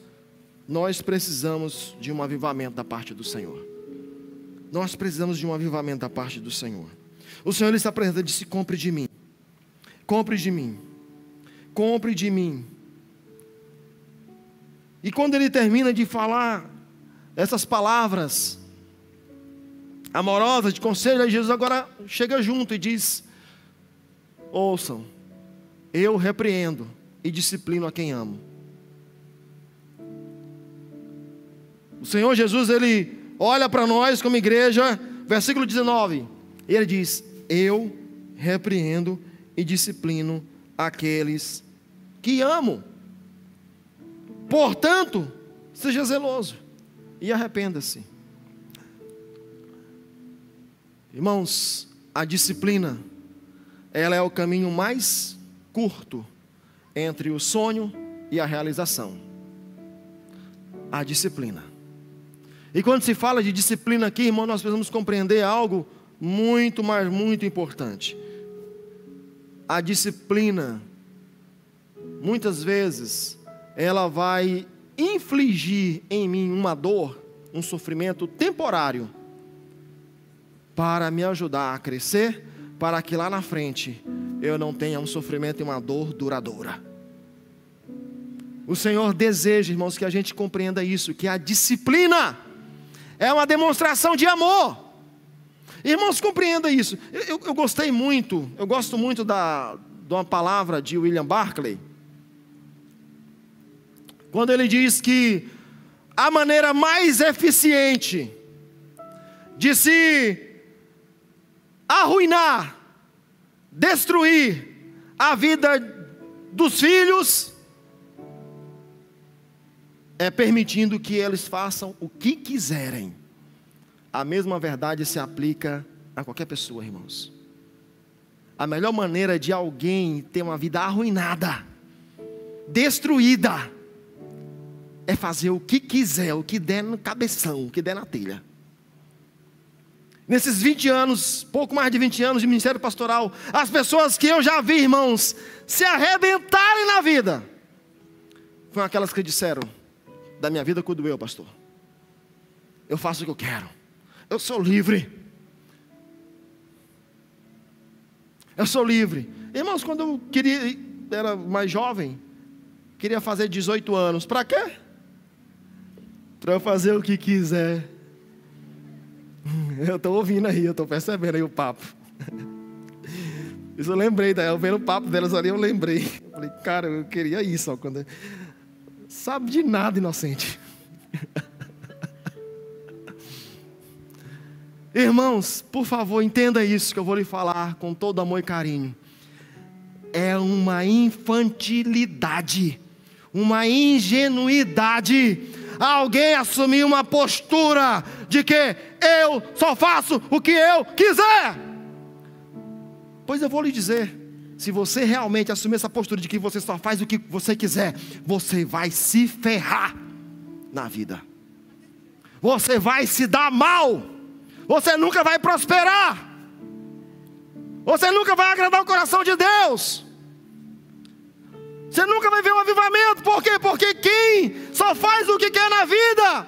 nós precisamos de um avivamento da parte do Senhor. Nós precisamos de um avivamento da parte do Senhor. O Senhor está apresentando disse: compre de mim. Compre de mim. Compre de mim. E quando ele termina de falar essas palavras amorosas de conselho, Jesus agora chega junto e diz: Ouçam, eu repreendo e disciplino a quem amo. O Senhor Jesus, ele olha para nós como igreja, versículo 19, e ele diz: Eu repreendo e disciplino aqueles que amo. Portanto, seja zeloso e arrependa-se. Irmãos, a disciplina, ela é o caminho mais curto entre o sonho e a realização. A disciplina. E quando se fala de disciplina aqui, irmão, nós precisamos compreender algo muito, mas muito importante. A disciplina, muitas vezes, ela vai infligir em mim uma dor, um sofrimento temporário, para me ajudar a crescer, para que lá na frente eu não tenha um sofrimento e uma dor duradoura. O Senhor deseja, irmãos, que a gente compreenda isso, que a disciplina é uma demonstração de amor. Irmãos, compreenda isso. Eu, eu, eu, gostei muito, eu gosto muito da, de uma palavra de William Barclay, quando ele diz que a maneira mais eficiente de se arruinar, destruir a vida dos filhos é permitindo que eles façam o que quiserem. A mesma verdade se aplica a qualquer pessoa, irmãos. A melhor maneira de alguém ter uma vida arruinada, destruída, é fazer o que quiser, o que der no cabeção, o que der na telha. Nesses 20 anos, pouco mais de 20 anos de ministério pastoral, as pessoas que eu já vi, irmãos, se arrebentarem na vida, foram aquelas que disseram: da minha vida cuido eu, pastor. Eu faço o que eu quero. Eu sou livre. Eu sou livre. Irmãos, quando eu queria, era mais jovem, queria fazer 18 anos. Para quê? Para fazer o que quiser. (laughs) Eu estou ouvindo aí, eu estou percebendo aí o papo. Isso eu lembrei, daí eu vendo o papo delas ali, eu lembrei. Eu falei, cara, eu queria isso. Ó, quando... Sabe de nada, inocente. (laughs) Irmãos, por favor, entenda isso que eu vou lhe falar com todo amor e carinho. É uma infantilidade, uma ingenuidade. Alguém assumir uma postura de que eu só faço o que eu quiser. Pois eu vou lhe dizer, se você realmente assumir essa postura de que você só faz o que você quiser, você vai se ferrar na vida. Você vai se dar mal. Você nunca vai prosperar. Você nunca vai agradar o coração de Deus. Você nunca vai ver um avivamento. Por quê? Porque quem só faz o que quer na vida,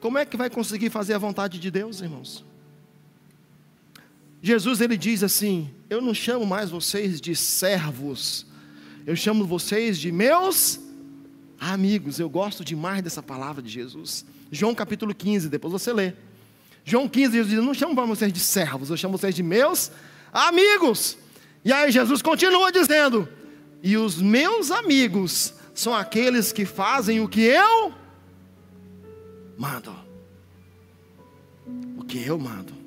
como é que vai conseguir fazer a vontade de Deus, irmãos? Jesus ele diz assim: Eu não chamo mais vocês de servos, eu chamo vocês de meus amigos. Eu gosto demais dessa palavra de Jesus. João capítulo 15, depois você lê. João 15, Jesus diz: Eu não chamo vocês de servos, eu chamo vocês de meus amigos. E aí Jesus continua dizendo: E os meus amigos são aqueles que fazem o que eu mando. O que eu mando.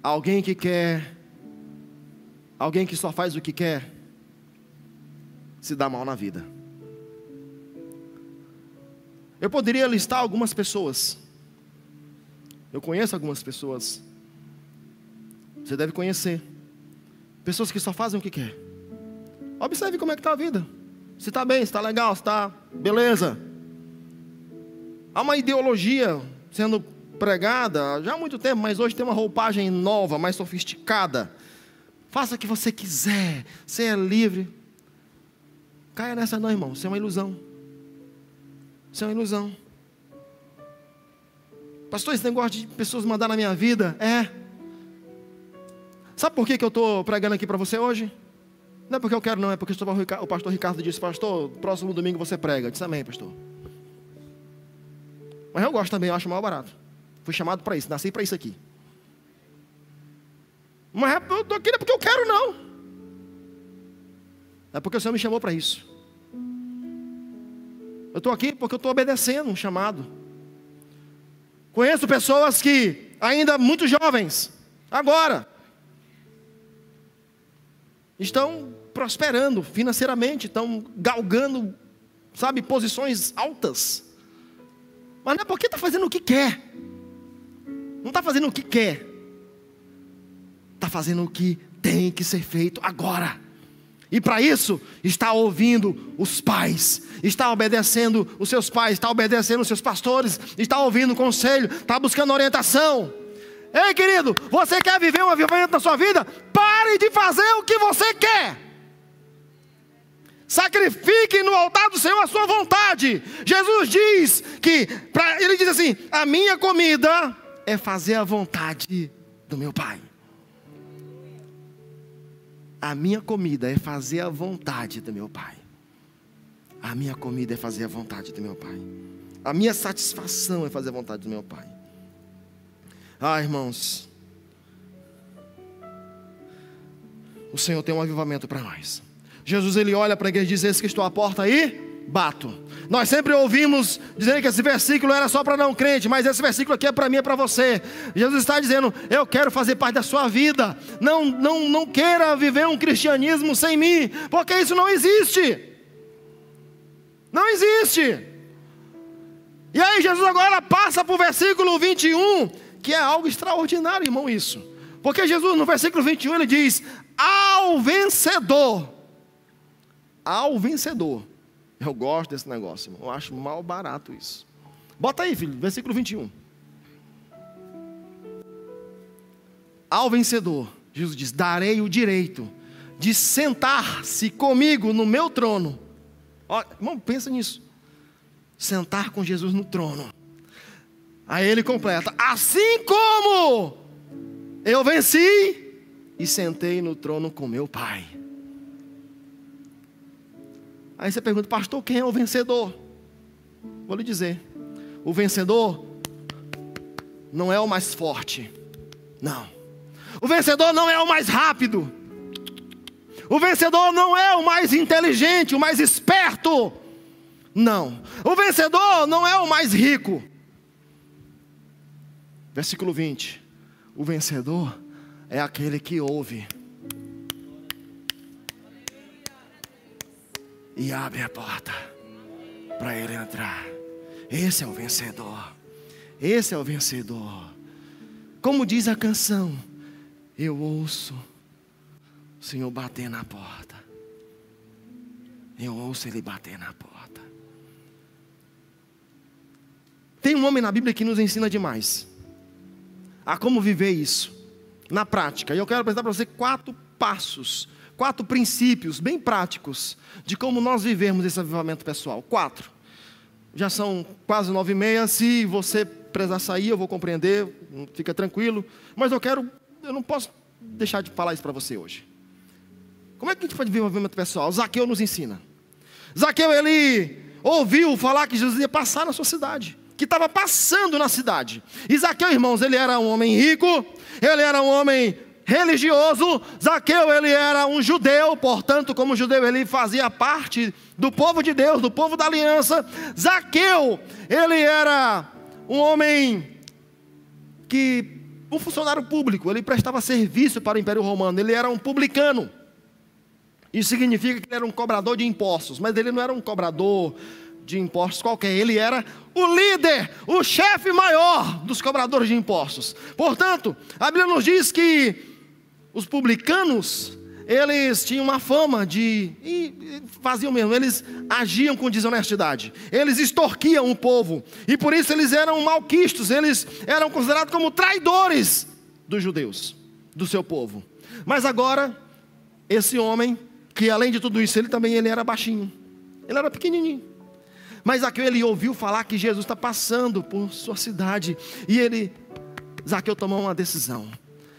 Alguém que quer, alguém que só faz o que quer, se dá mal na vida. Eu poderia listar algumas pessoas. Eu conheço algumas pessoas. Você deve conhecer. Pessoas que só fazem o que quer. Observe como é que está a vida. Se está bem, se está legal, se está beleza. Há uma ideologia sendo pregada já há muito tempo, mas hoje tem uma roupagem nova, mais sofisticada. Faça o que você quiser, você é livre. Caia nessa não, irmão, isso é uma ilusão. Isso é uma ilusão. Pastor, esse negócio de pessoas mandar na minha vida, é. Sabe por que, que eu estou pregando aqui para você hoje? Não é porque eu quero, não, é porque o pastor Ricardo disse, pastor, próximo domingo você prega. Eu disse amém, pastor. Mas eu gosto também, eu acho mal barato. Fui chamado para isso, nasci para isso aqui. Mas eu estou aqui não é porque eu quero, não. É porque o Senhor me chamou para isso. Eu estou aqui porque eu estou obedecendo um chamado. Conheço pessoas que, ainda muito jovens, agora, estão prosperando financeiramente, estão galgando, sabe, posições altas. Mas não é porque está fazendo o que quer. Não está fazendo o que quer. Está fazendo o que tem que ser feito agora. E para isso, está ouvindo os pais, está obedecendo os seus pais, está obedecendo os seus pastores, está ouvindo o conselho, está buscando orientação. Ei, querido, você quer viver um avivamento na sua vida? Pare de fazer o que você quer. Sacrifique no altar do Senhor a sua vontade. Jesus diz que, pra, ele diz assim: a minha comida é fazer a vontade do meu Pai. A minha comida é fazer a vontade do meu Pai. A minha comida é fazer a vontade do meu Pai. A minha satisfação é fazer a vontade do meu Pai. Ah, irmãos. O Senhor tem um avivamento para nós. Jesus ele olha para a igreja e diz: Esse que estou à porta aí, bato. Nós sempre ouvimos dizer que esse versículo era só para não crente, mas esse versículo aqui é para mim e é para você. Jesus está dizendo: Eu quero fazer parte da sua vida. Não, não, não queira viver um cristianismo sem mim, porque isso não existe. Não existe. E aí Jesus agora passa para o versículo 21, que é algo extraordinário, irmão, isso. Porque Jesus no versículo 21 ele diz: Ao vencedor. Ao vencedor eu gosto desse negócio, irmão. Eu acho mal barato isso. Bota aí, filho, versículo 21. Ao vencedor, Jesus diz: Darei o direito de sentar-se comigo no meu trono. Ó, irmão, pensa nisso. Sentar com Jesus no trono. Aí ele completa: Assim como eu venci e sentei no trono com meu Pai. Aí você pergunta, pastor, quem é o vencedor? Vou lhe dizer: o vencedor não é o mais forte, não. O vencedor não é o mais rápido. O vencedor não é o mais inteligente, o mais esperto. Não. O vencedor não é o mais rico. Versículo 20. O vencedor é aquele que ouve e abre a porta para ele entrar. Esse é o vencedor. Esse é o vencedor. Como diz a canção, eu ouço o Senhor bater na porta. Eu ouço ele bater na porta. Tem um homem na Bíblia que nos ensina demais a como viver isso na prática. E eu quero apresentar para você quatro passos quatro princípios bem práticos de como nós vivemos esse avivamento pessoal. Quatro. Já são quase nove e meia. Se você precisar sair, eu vou compreender. Fica tranquilo. Mas eu quero, eu não posso deixar de falar isso para você hoje. Como é que a gente pode viver o avivamento pessoal? Zaqueu nos ensina. Zaqueu, ele ouviu falar que Jesus ia passar na sua cidade. Que estava passando na cidade. E Zaqueu, irmãos, ele era um homem rico. Ele era um homem religioso. Zaqueu, ele era um judeu, portanto, como judeu, ele fazia parte do povo de Deus, do povo da aliança. Zaqueu, ele era um homem que, um funcionário público, ele prestava serviço para o Império Romano, ele era um publicano. Isso significa que ele era um cobrador de impostos, mas ele não era um cobrador de impostos qualquer, ele era o líder, o chefe maior dos cobradores de impostos. Portanto, a Bíblia nos diz que os publicanos, eles tinham uma fama de. E faziam mesmo, eles agiam com desonestidade. Eles extorquiam o povo. E por isso eles eram malquistos, eles eram considerados como traidores dos judeus, do seu povo. Mas agora, esse homem, que além de tudo isso, ele também ele era baixinho. Ele era pequenininho. Mas Zaqueu ele ouviu falar que Jesus está passando por sua cidade. E ele, Zaqueu tomou uma decisão.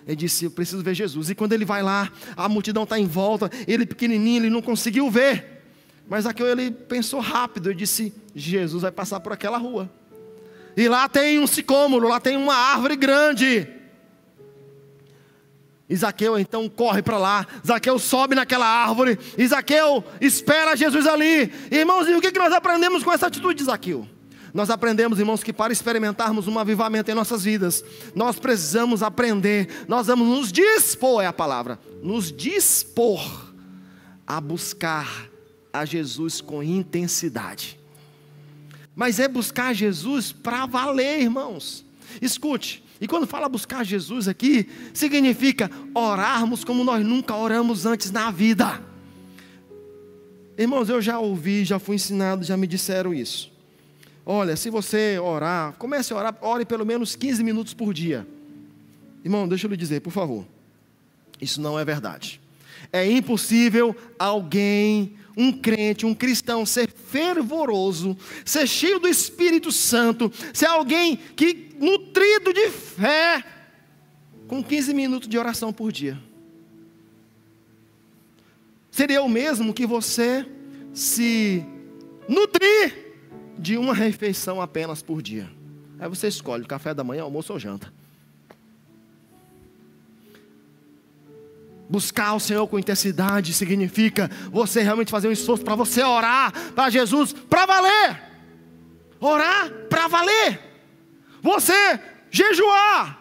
Ele disse: Eu preciso ver Jesus. E quando ele vai lá, a multidão está em volta, ele pequenininho, ele não conseguiu ver. Mas Zaqueu ele pensou rápido e disse: Jesus vai passar por aquela rua. E lá tem um sicômoro, lá tem uma árvore grande. Isaqueu então corre para lá, Zaqueu sobe naquela árvore, Isaqueu espera Jesus ali. Irmãos, e o que nós aprendemos com essa atitude de Zaqueu? Nós aprendemos, irmãos, que para experimentarmos um avivamento em nossas vidas, nós precisamos aprender, nós vamos nos dispor, é a palavra, nos dispor a buscar a Jesus com intensidade. Mas é buscar Jesus para valer, irmãos. Escute, e quando fala buscar Jesus aqui, significa orarmos como nós nunca oramos antes na vida. Irmãos, eu já ouvi, já fui ensinado, já me disseram isso. Olha, se você orar, comece a orar, ore pelo menos 15 minutos por dia. Irmão, deixa eu lhe dizer, por favor. Isso não é verdade. É impossível alguém um crente, um cristão, ser fervoroso, ser cheio do Espírito Santo, ser alguém que nutrido de fé, com 15 minutos de oração por dia. Seria o mesmo que você se nutrir de uma refeição apenas por dia. Aí você escolhe café da manhã, almoço ou janta. Buscar o Senhor com intensidade significa você realmente fazer um esforço para você orar para Jesus para valer. Orar para valer. Você jejuar.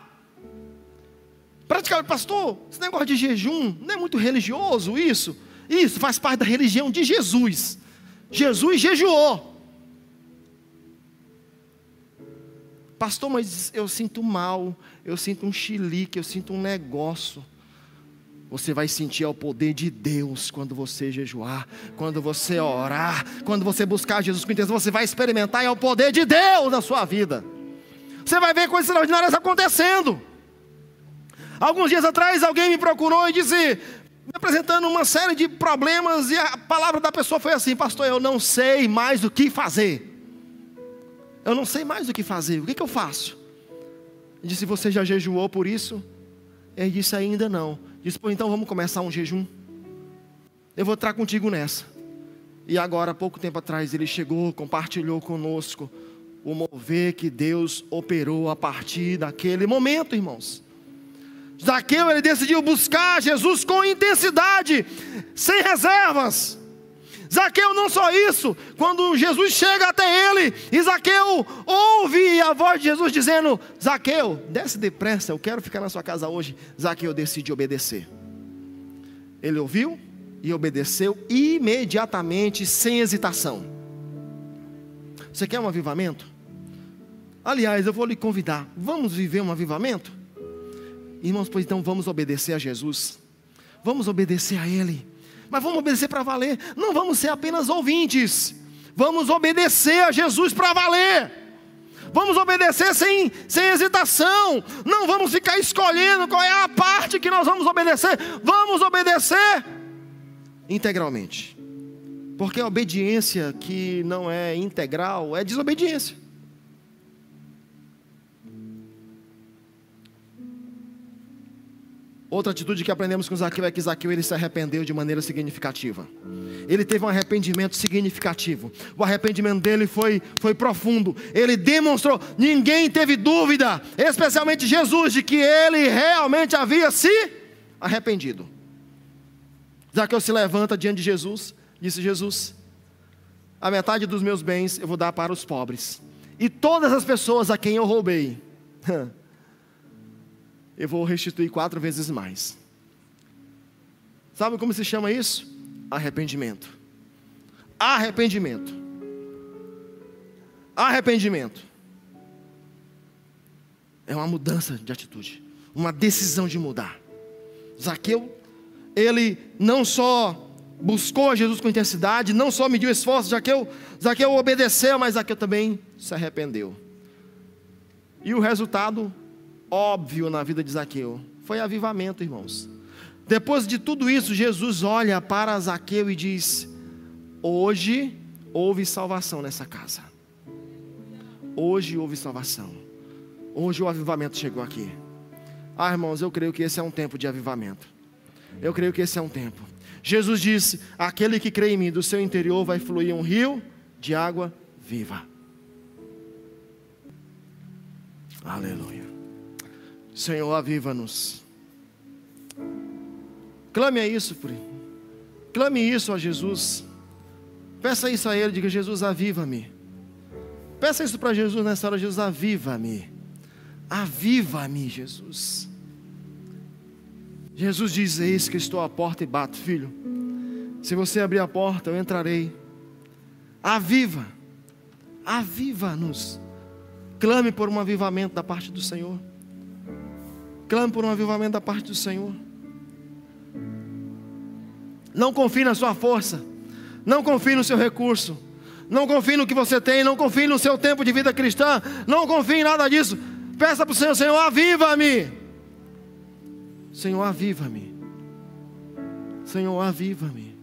Praticamente, pastor, esse negócio de jejum não é muito religioso isso? Isso faz parte da religião de Jesus. Jesus jejuou. Pastor, mas eu sinto mal, eu sinto um chilique, eu sinto um negócio. Você vai sentir o poder de Deus quando você jejuar, quando você orar, quando você buscar Jesus com intenção, você vai experimentar é o poder de Deus na sua vida. Você vai ver coisas extraordinárias acontecendo. Alguns dias atrás alguém me procurou e disse, me apresentando uma série de problemas, e a palavra da pessoa foi assim: Pastor, eu não sei mais o que fazer. Eu não sei mais o que fazer, o que, que eu faço? Ele disse: Você já jejuou por isso? Ele disse: Ainda não. Disse, pô, então vamos começar um jejum. Eu vou estar contigo nessa. E agora, pouco tempo atrás, ele chegou, compartilhou conosco o mover que Deus operou a partir daquele momento, irmãos. Zaqueu, ele decidiu buscar Jesus com intensidade, sem reservas. Zaqueu não só isso, quando Jesus chega até ele, e Zaqueu ouve a voz de Jesus dizendo: Zaqueu, desce depressa, eu quero ficar na sua casa hoje. Zaqueu decide obedecer. Ele ouviu e obedeceu imediatamente, sem hesitação. Você quer um avivamento? Aliás, eu vou lhe convidar, vamos viver um avivamento? Irmãos, pois então vamos obedecer a Jesus, vamos obedecer a Ele mas vamos obedecer para valer. Não vamos ser apenas ouvintes, vamos obedecer a Jesus para valer. Vamos obedecer sem, sem hesitação. Não vamos ficar escolhendo qual é a parte que nós vamos obedecer. Vamos obedecer integralmente. Porque a obediência que não é integral é desobediência. Outra atitude que aprendemos com Zaqueu é que Zaqueu ele se arrependeu de maneira significativa. Ele teve um arrependimento significativo. O arrependimento dele foi, foi profundo. Ele demonstrou, ninguém teve dúvida, especialmente Jesus, de que ele realmente havia se arrependido. Zaqueu se levanta diante de Jesus, disse: Jesus, a metade dos meus bens eu vou dar para os pobres, e todas as pessoas a quem eu roubei. (laughs) eu vou restituir quatro vezes mais. Sabe como se chama isso? Arrependimento. Arrependimento. Arrependimento. É uma mudança de atitude, uma decisão de mudar. Zaqueu, ele não só buscou a Jesus com intensidade, não só mediu esforço, Zaqueu, Zaqueu obedeceu, mas Zaqueu também se arrependeu. E o resultado óbvio na vida de Zaqueu foi avivamento, irmãos. Depois de tudo isso, Jesus olha para Zaqueu e diz: Hoje houve salvação nessa casa. Hoje houve salvação. Hoje o avivamento chegou aqui. Ah, irmãos, eu creio que esse é um tempo de avivamento. Eu creio que esse é um tempo. Jesus disse: Aquele que crê em mim, do seu interior vai fluir um rio de água viva. Aleluia. Senhor, aviva-nos. Clame a isso, Pri. Clame isso a Jesus. Peça isso a Ele, diga: Jesus, aviva-me. Peça isso para Jesus nessa hora: Jesus, aviva-me. Aviva-me, Jesus. Jesus diz: Eis que estou à porta e bato, filho. Se você abrir a porta, eu entrarei. Aviva, aviva-nos. Clame por um avivamento da parte do Senhor. Clame por um avivamento da parte do Senhor. Não confie na sua força. Não confie no seu recurso. Não confie no que você tem. Não confie no seu tempo de vida cristã. Não confie em nada disso. Peça para o Senhor: Senhor, aviva-me. Senhor, aviva-me. Senhor, aviva-me.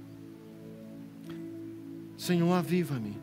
Senhor, aviva-me.